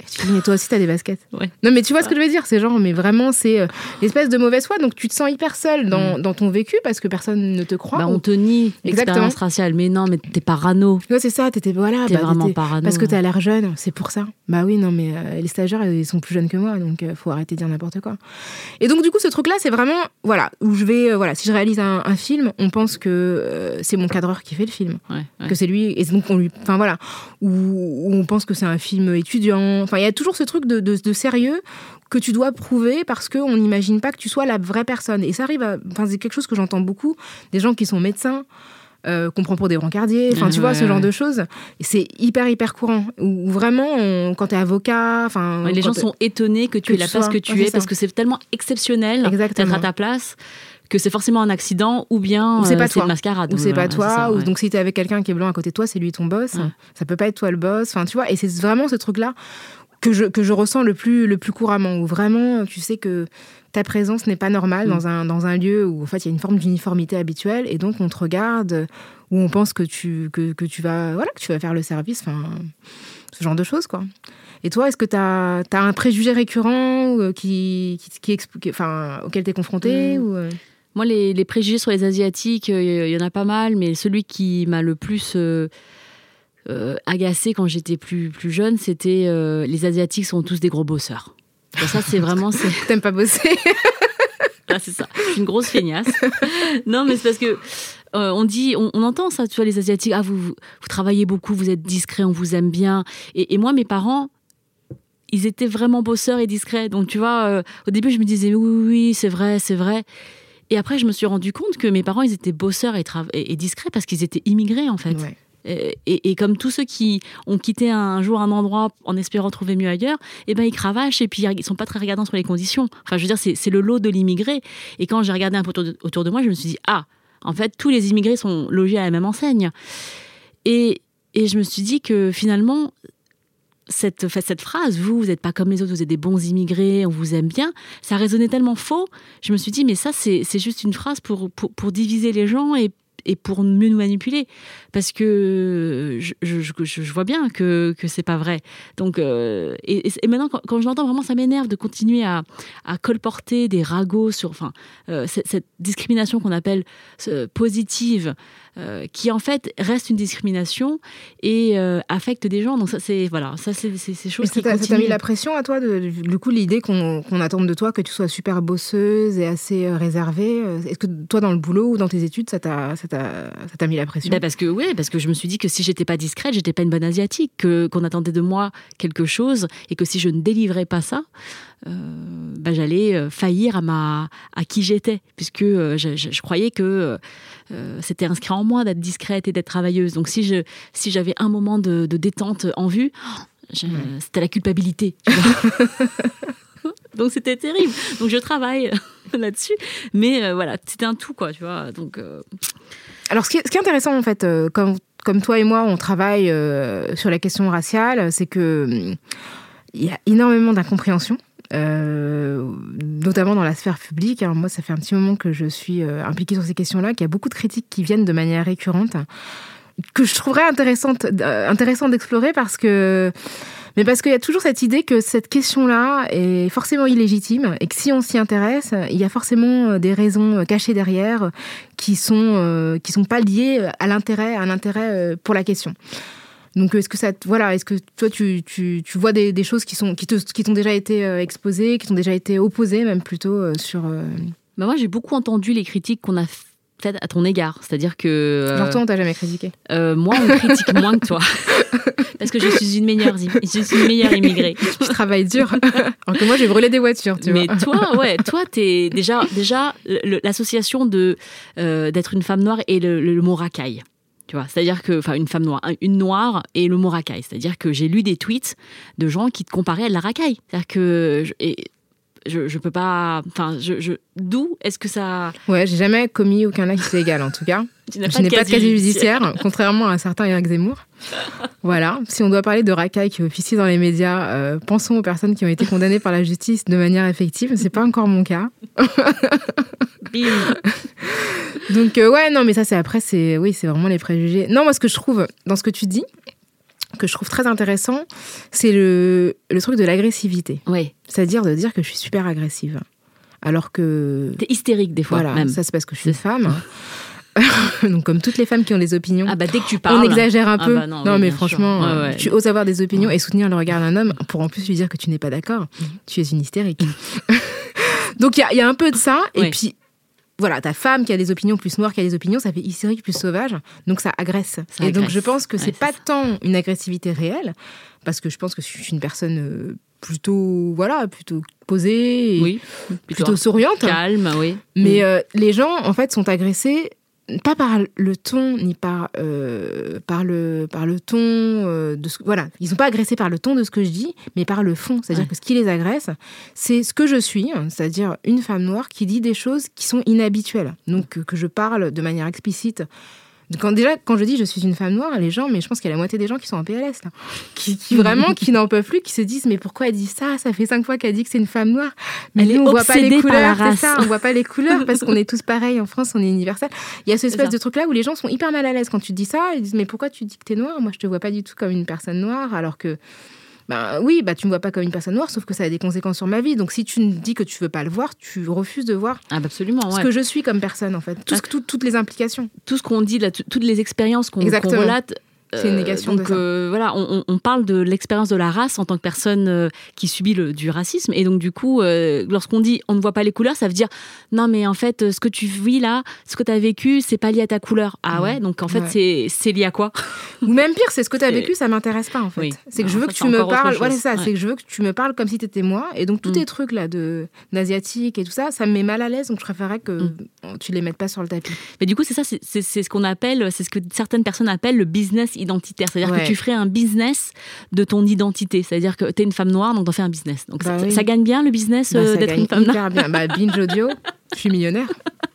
Tu dis, mais toi aussi, t'as des baskets. Non, mais tu vois ce que je veux dire C'est genre, mais vraiment, c'est euh, l'espèce de mauvaise foi. Donc, tu te sens hyper seul dans, mm. dans, ton vécu parce que personne ne te croit. Bah, on te nie l'expérience raciale. Mais non, mais t'es parano. Ouais, c'est ça, t'étais, voilà. T'es bah, vraiment parano. Parce que t'as l'air jeune, c'est pour ça. Bah oui, non, mais euh, les stagiaires, ils sont plus jeunes que moi, donc euh, faut arrêter de dire n'importe quoi. Et donc, du coup, ce truc-là, c'est vraiment, voilà, où je vais, voilà, si je réalise un, film, on pense que c'est mon cadreur qui fait le film. Que c'est lui. Et donc, on lui. Enfin, voilà. Ou on pense que c'est un film étudiant. Enfin, il y a toujours ce truc de, sérieux que tu dois prouver parce qu'on n'imagine pas que tu sois la vraie personne. Et ça arrive à. Enfin, c'est quelque chose que j'entends beaucoup, des gens qui sont médecins. Euh, qu'on prend pour des brancardiers, enfin tu vois ce genre de choses. C'est hyper hyper courant. Ou vraiment, quand tu es avocat, enfin les gens sont étonnés que tu es la place que tu es parce que c'est tellement exceptionnel d'être à ta place que c'est forcément un accident ou bien c'est pas euh, une mascarade. Ou c'est pas toi. ou donc si tu es avec quelqu'un qui est blanc à côté de toi, c'est lui ton boss. Ça peut pas être toi le boss. Enfin tu vois. Et c'est vraiment ce truc là que je, que je ressens le plus, le plus couramment, où vraiment tu sais que ta présence n'est pas normale mm. dans, un, dans un lieu où en fait il y a une forme d'uniformité habituelle et donc on te regarde, où on pense que tu, que, que tu, vas, voilà, que tu vas faire le service, enfin, ce genre de choses quoi. Et toi, est-ce que tu as, as, un préjugé récurrent euh, qui, qui, qui, enfin, auquel tu es confronté mm. ou... Euh? Moi, les, les, préjugés sur les Asiatiques, euh, il y en a pas mal, mais celui qui m'a le plus euh, agacée quand j'étais plus, plus jeune, c'était euh, les Asiatiques sont tous des gros bosseurs. ça, c'est vraiment. T'aimes pas bosser Ah, c'est ça. Je suis une grosse feignasse. non, mais c'est parce que. Euh, on dit, on, entend ça, tu vois, les Asiatiques, ah, vous, vous, travaillez beaucoup, vous êtes discrets, on vous aime bien. Et, moi, mes parents, ils étaient vraiment bosseurs et discrets. Donc, tu vois, au début, je me disais, oui, oui, c'est vrai, c'est vrai. Et après, je me suis rendu compte que mes parents, ils étaient bosseurs et, et discrets parce qu'ils étaient immigrés, en fait. Et, comme tous ceux qui ont quitté un jour un endroit en espérant trouver mieux ailleurs, eh ben ils cravachent et puis ils sont pas très regardants sur les conditions. Enfin, je veux dire, c'est le lot de l'immigré. Et quand j'ai regardé un peu autour de, moi, je me suis dit ah, en fait, tous les immigrés sont logés à la même enseigne. Et, et je me suis dit que finalement, cette, cette phrase, vous, vous n'êtes pas comme les autres, vous êtes des bons immigrés, on vous aime bien, ça résonnait tellement faux. Je me suis dit, mais ça, c'est juste une phrase pour, pour, diviser les gens et pour mieux nous manipuler. Parce que je, vois bien que, que c'est pas vrai. Donc, euh, et, maintenant, quand, je l'entends, vraiment, ça m'énerve de continuer à, à, colporter des ragots sur enfin, euh, cette, discrimination qu'on appelle euh, positive euh, qui en fait reste une discrimination et euh, affecte des gens. Donc ça, c'est voilà, ça c'est ces choses qui Ça t'a mis la pression à toi, de, du coup, l'idée qu'on attende de toi que tu sois super bosseuse et assez euh, réservée. Est-ce que toi, dans le boulot ou dans tes études, ça t'a mis la pression? Ben Parce que oui, parce que je me suis dit que si j'étais pas discrète, j'étais pas une bonne asiatique, que qu'on attendait de moi quelque chose et que si je ne délivrais pas ça, ben, j'allais faillir à ma à qui j'étais puisque je, je, croyais que euh, c'était inscrit en moi d'être discrète et d'être travailleuse. Donc si je si j'avais un moment de, détente en vue, c'était la culpabilité. Donc c'était terrible. Donc je travaille là-dessus, mais euh, voilà, c'était un tout quoi, tu vois. Donc euh, alors ce qui, est, ce qui, est, intéressant en fait, comme comme toi et moi, on travaille sur la question raciale, c'est que hum, il y a énormément d'incompréhension euh, notamment dans la sphère publique. Alors moi, ça fait un petit moment que je suis euh, impliquée sur ces questions-là, qu'il y a beaucoup de critiques qui viennent de manière récurrente, que je trouverais intéressante, euh, intéressant d'explorer parce que mais parce qu'il y a toujours cette idée que cette question-là est forcément illégitime et que si on s'y intéresse, il y a forcément des raisons cachées derrière qui sont qui sont pas liées à l'intérêt, à un intérêt pour la question. Donc, est-ce que ça, voilà, est-ce que toi, tu, tu, tu vois des, des, choses qui sont, qui te, qui t'ont déjà été euh, exposées, qui t'ont déjà été opposées, même plutôt euh, sur. Euh, bah moi, j'ai beaucoup entendu les critiques qu'on a faites à ton égard. C'est-à-dire que. Genre, toi, on t'a jamais critiqué Moi, on critique moins que toi. Parce que je suis une meilleure, je suis une meilleure immigrée. je travaille dur. Alors que moi, j'ai brûlé des voitures, tu Mais toi, ouais, toi, t'es déjà, déjà l'association de d'être une femme noire et le, le mot racaille. Tu vois, c'est-à-dire que, enfin, une femme noire, une noire et le mot racaille. C'est-à-dire que j'ai lu des tweets de gens qui te comparaient à de la racaille. C'est-à-dire que, je, je peux pas, enfin, je, je d'où est-ce que ça Ouais, j'ai jamais commis aucun acte illégal en tout cas. Tu Je n'ai pas de casier judiciaire, contrairement à certains Eric Zemmour. Voilà, si on doit parler de racailles qui officient dans les médias, euh, pensons aux personnes qui ont été condamnées par la justice de manière effective. C'est pas encore mon cas. Bim. Donc euh, ouais, non, mais ça c'est après, c'est oui, c'est vraiment les préjugés. Non, moi ce que je trouve dans ce que tu dis, que je trouve très intéressant, c'est le, le truc de l'agressivité. Ouais, C'est-à-dire de dire que je suis super agressive. Alors que t'es hystérique des fois voilà, même. ça c'est parce que je suis une femme. Donc comme toutes les femmes qui ont des opinions, Ah bah dès que tu parles, on exagère un Ah peu. bah non, non, oui, mais franchement. Ouais, euh, ouais. tu oses avoir des opinions et soutenir le regard d'un homme pour en plus lui dire que tu n'es pas d'accord. Mhm. Tu es une hystérique. Donc il y a, il y a un peu de ça. Et puis voilà, ta femme qui a des opinions plus noires qui a des opinions, ça fait hystérique plus sauvage. Donc ça agresse. Ça et donc je pense que c'est pas ça. tant une agressivité réelle, parce que je pense que je suis une personne euh, plutôt voilà, plutôt posée, et oui, plutôt souriante. calme, oui. Mais Mm. euh, les gens, en fait, sont agressés pas par le ton ni par euh, par le par le ton euh, de ce, voilà. Ils sont pas agressés par le ton de ce que je dis mais par le fond. C'est-à-dire Ouais. que ce qui les agresse c'est ce que je suis c'est-à-dire une femme noire qui dit des choses qui sont inhabituelles. Donc que je parle de manière explicite quand déjà quand je dis je suis une femme noire les gens mais je pense qu'il y a la moitié des gens qui sont en PLS là. Qui, qui vraiment qui n'en peuvent plus qui se disent mais pourquoi elle dit ça? Ça fait cinq fois qu'elle dit que c'est une femme noire. Mais Elle est nous on voit pas les couleurs c'est ça on voit pas les couleurs parce qu'on est tous pareils. En France on est universel. Il y a C'est espèce de truc là où les gens sont hyper mal à l'aise. Quand tu dis ça ils disent mais pourquoi tu dis que t'es noire? Moi je te vois pas du tout comme une personne noire alors que ben oui, bah tu me vois pas comme une personne noire, sauf que ça a des conséquences sur ma vie. Donc si tu me dis que tu veux pas le voir, tu refuses de voir Ah bah absolument, ce que je suis comme personne en fait, tout ce- Ah. tout- toutes les implications. tout ce qu'on dit, là, toutes les expériences qu'on Exactement. relate. C'est une euh, négation donc, de ça. euh, voilà, on, parle de l'expérience de la race en tant que personne euh, qui subit le, du racisme. Et donc, du coup, euh, lorsqu'on dit on ne voit pas les couleurs, ça veut dire non, mais en fait, euh, ce que tu vis là, ce que tu as vécu, c'est pas lié à ta couleur. Ah ouais, donc en fait, Ouais. c'est lié à quoi? Ou même pire, c'est ce que tu as vécu, ça m'intéresse pas en fait. Oui. C'est que Alors, je veux que tu me parles, voilà ça, Ouais. c'est que je veux que tu me parles comme si tu étais moi. Et donc tous Mm. tes trucs là de d'asiatique et tout ça, ça me met mal à l'aise. Donc je préférerais que Mm. tu les mettes pas sur le tapis. Mais du coup, c'est ça, c'est ce qu'on appelle, c'est ce que certaines personnes appellent le business identitaire. C'est-à-dire Ouais. que tu ferais un business de ton identité. C'est-à-dire que tu es une femme noire, donc t'en fais un business. Donc Bah ça, oui. ça gagne bien le business Bah, euh, d'être une femme noire. bien. Bah, binge audio, je suis millionnaire.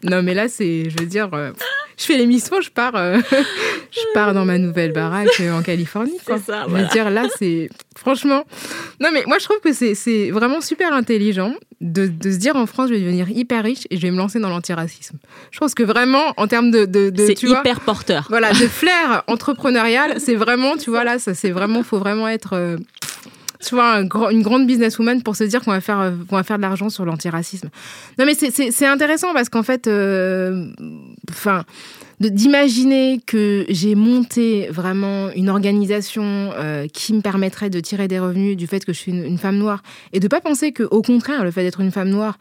Non, mais là, c'est, je veux dire, euh, je fais l'émission, je pars, euh, je pars dans ma nouvelle baraque euh, en Californie. Quoi. Ça, Je voilà. veux dire, là, c'est, franchement, non, mais moi, je trouve que c'est, vraiment super intelligent de, de se dire en France, je vais devenir hyper riche et je vais me lancer dans l'antiracisme. Je pense que vraiment, en termes de, de, de C'est vois, hyper porteur. voilà, de flair entrepreneurial, c'est vraiment, tu vois, là, ça, c'est vraiment, faut vraiment être, euh, tu vois, une grande businesswoman pour se dire qu'on va faire, euh, qu'on va faire de l'argent sur l'antiracisme. Non, mais c'est- intéressant parce qu'en fait, euh, enfin, d'imaginer que j'ai monté vraiment une organisation euh, qui me permettrait de tirer des revenus du fait que je suis une, une femme noire et de pas penser que, au contraire, le fait d'être une femme noire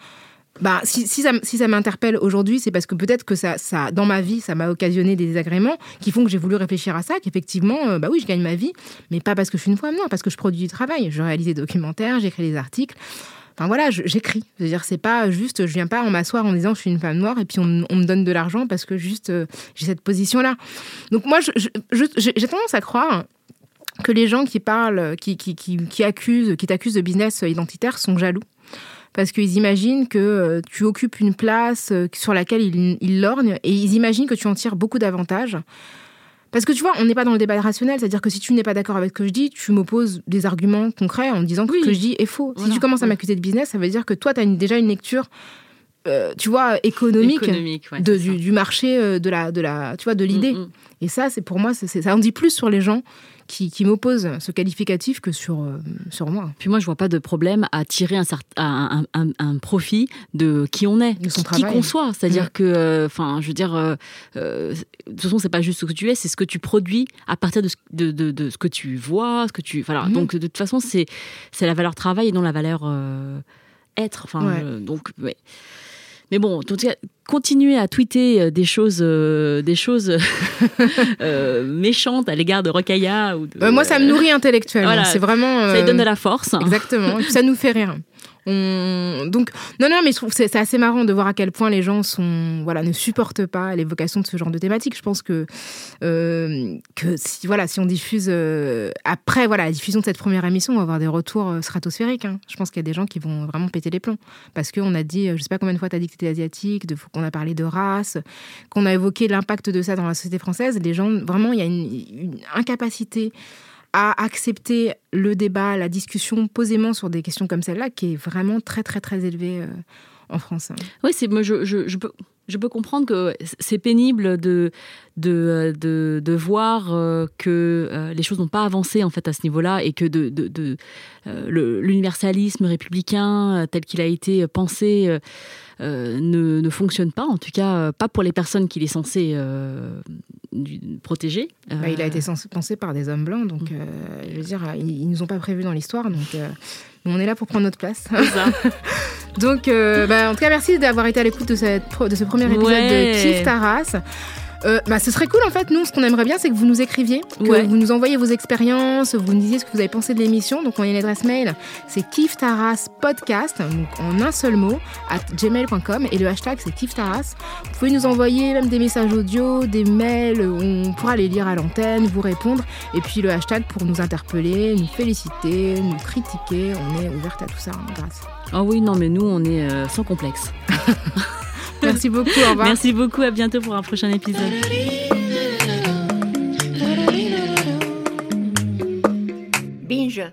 bah, si, ça, si ça m'interpelle aujourd'hui, c'est parce que peut-être que ça, ça, dans ma vie, ça m'a occasionné des désagréments qui font que j'ai voulu réfléchir à ça, qu'effectivement, euh, bah oui, je gagne ma vie, mais pas parce que je suis une femme, non, parce que je produis du travail. Je réalise des documentaires, j'écris des articles. Enfin voilà, j'écris. Je veux dire, c'est pas juste, je viens pas en m'asseoir en disant je suis une femme noire et puis on, me donne de l'argent parce que juste euh, j'ai cette position-là. Donc moi, j'ai tendance à croire que les gens qui parlent, qui, qui, qui, qui accusent, qui t'accusent de business identitaire sont jaloux. Parce qu'ils imaginent que euh, tu occupes une place euh, sur laquelle ils, ils lorgnent et ils imaginent que tu en tires beaucoup d'avantages. Parce que tu vois, on n'est pas dans le débat rationnel, c'est-à-dire que si tu n'es pas d'accord avec ce que je dis, tu m'opposes des arguments concrets en disant que Oui. ce que je dis est faux. Voilà. Si tu commences à m'accuser de business, ça veut dire que toi, tu as déjà une lecture, euh, tu vois, économique, Économique, ouais, de, du, du marché euh, de la, de la, tu vois, de l'idée. Mm, mm. Et ça, c'est pour moi, ça en dit plus sur les gens qui, qui m'opposent ce qualificatif que sur, euh, sur moi. Puis moi, je vois pas de problème à tirer un, cert- un, un- un- un profit de qui on est, De son qui travail. qu'on soit. C'est-à-dire Mm. que, enfin, je veux dire, euh, euh, de toute façon, c'est pas juste ce que tu es, c'est ce que tu produis à partir de ce, de, de- de ce que tu vois, ce que tu, voilà. Mhm. Donc de toute façon, c'est c'est la valeur travail et non la valeur euh, être. Enfin, Ouais. euh, donc, ouais. Mais bon, en tout cas, continuer à tweeter euh, des choses, euh, des choses euh, méchantes à l'égard de Rocailla ou de, Euh, moi, ça me nourrit intellectuellement. voilà. C'est vraiment. Ça lui euh, donne de la force. Exactement. Et puis ça nous fait rire. Donc, non, non, mais je trouve c'est assez marrant de voir à quel point les gens sont, voilà, ne supportent pas l'évocation de ce genre de thématique. Je pense que, euh, que si, voilà, si on diffuse euh, après voilà, la diffusion de cette première émission, on va avoir des retours euh, stratosphériques. Hein. Je pense qu'il y a des gens qui vont vraiment péter les plombs. Parce qu'on a dit, je sais pas combien de fois tu as dit que tu asiatique, qu'on a parlé de race, qu'on a évoqué l'impact de ça dans la société française. Les gens, vraiment, il y a une incapacité à accepter le débat, la discussion posément sur des questions comme celle-là, qui est vraiment très, très, très élevée euh, en France. Oui, c'est, moi, je, je, peux, je peux comprendre que c'est pénible de, de, de, de voir euh, que euh, les choses n'ont pas avancé en fait à ce niveau-là et que de, de l'universalisme républicain tel qu'il a été pensé ne, ne, fonctionne pas, en tout cas pas pour les personnes qu'il est censé protégé. Bah, il a été pensé par des hommes blancs, donc mm. euh, je veux dire, ils, ne nous ont pas prévus dans l'histoire, donc euh, on est là pour prendre notre place. donc, euh, bah, en tout cas, merci d'avoir été à l'écoute de, de ce premier épisode de Kif Taras. Euh, bah, ce serait cool en fait. Nous, ce qu'on aimerait bien, c'est que vous nous écriviez, que vous nous envoyiez vos expériences, vous nous disiez ce que vous avez pensé de l'émission. Donc, on a une adresse mail, c'est kiftaras.podcast, donc en un seul mot, à gmail.com. Et le hashtag, c'est kiftaras. Vous pouvez nous envoyer même des messages audio, des mails, on pourra les lire à l'antenne, vous répondre. Et puis le hashtag pour nous interpeller, nous féliciter, nous critiquer. On est ouverte à tout ça, hein, grâce. Ah oui, non, mais nous, on est euh, sans complexe. Merci beaucoup. Au revoir. Merci beaucoup. À bientôt pour un prochain épisode. Binge.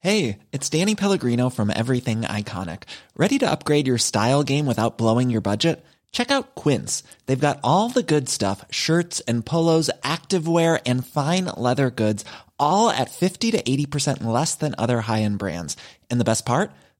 Hey, it's Danny Pellegrino from Everything Iconic. Ready to upgrade your style game without blowing your budget? Check out Quince. They've got all the good stuff shirts and polos, activewear, and fine leather goods, all at 50 to 80% less than other high end brands. And the best part?